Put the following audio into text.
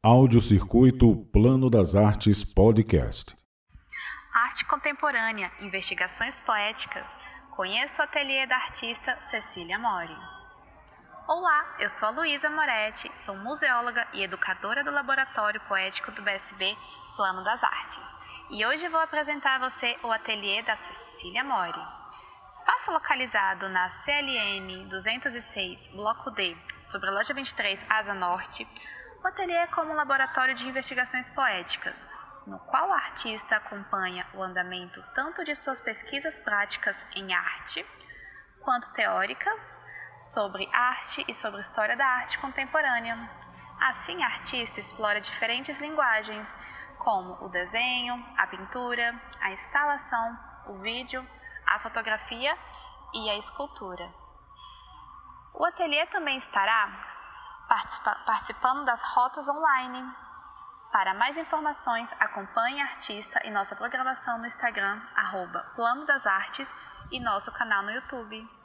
Audiocircuito Plano das Artes Podcast. Arte contemporânea, investigações poéticas. Conheço o ateliê da artista Cecília Mori. Olá, eu sou a Luísa Moretti, sou museóloga e educadora do Laboratório Poético do BSB Plano das Artes. E hoje vou apresentar a você o ateliê da Cecília Mori. Espaço localizado na CLN 206, Bloco D, sobre a Loja 23, Asa Norte, o ateliê é como um laboratório de investigações poéticas, no qual o artista acompanha o andamento tanto de suas pesquisas práticas em arte, quanto teóricas sobre arte e sobre história da arte contemporânea. Assim, a artista explora diferentes linguagens, como o desenho, a pintura, a instalação, o vídeo, a fotografia e a escultura. O ateliê também estará participando das rotas online. Para mais informações, acompanhe a artista e nossa programação no Instagram, arroba Plano das Artes, e nosso canal no YouTube.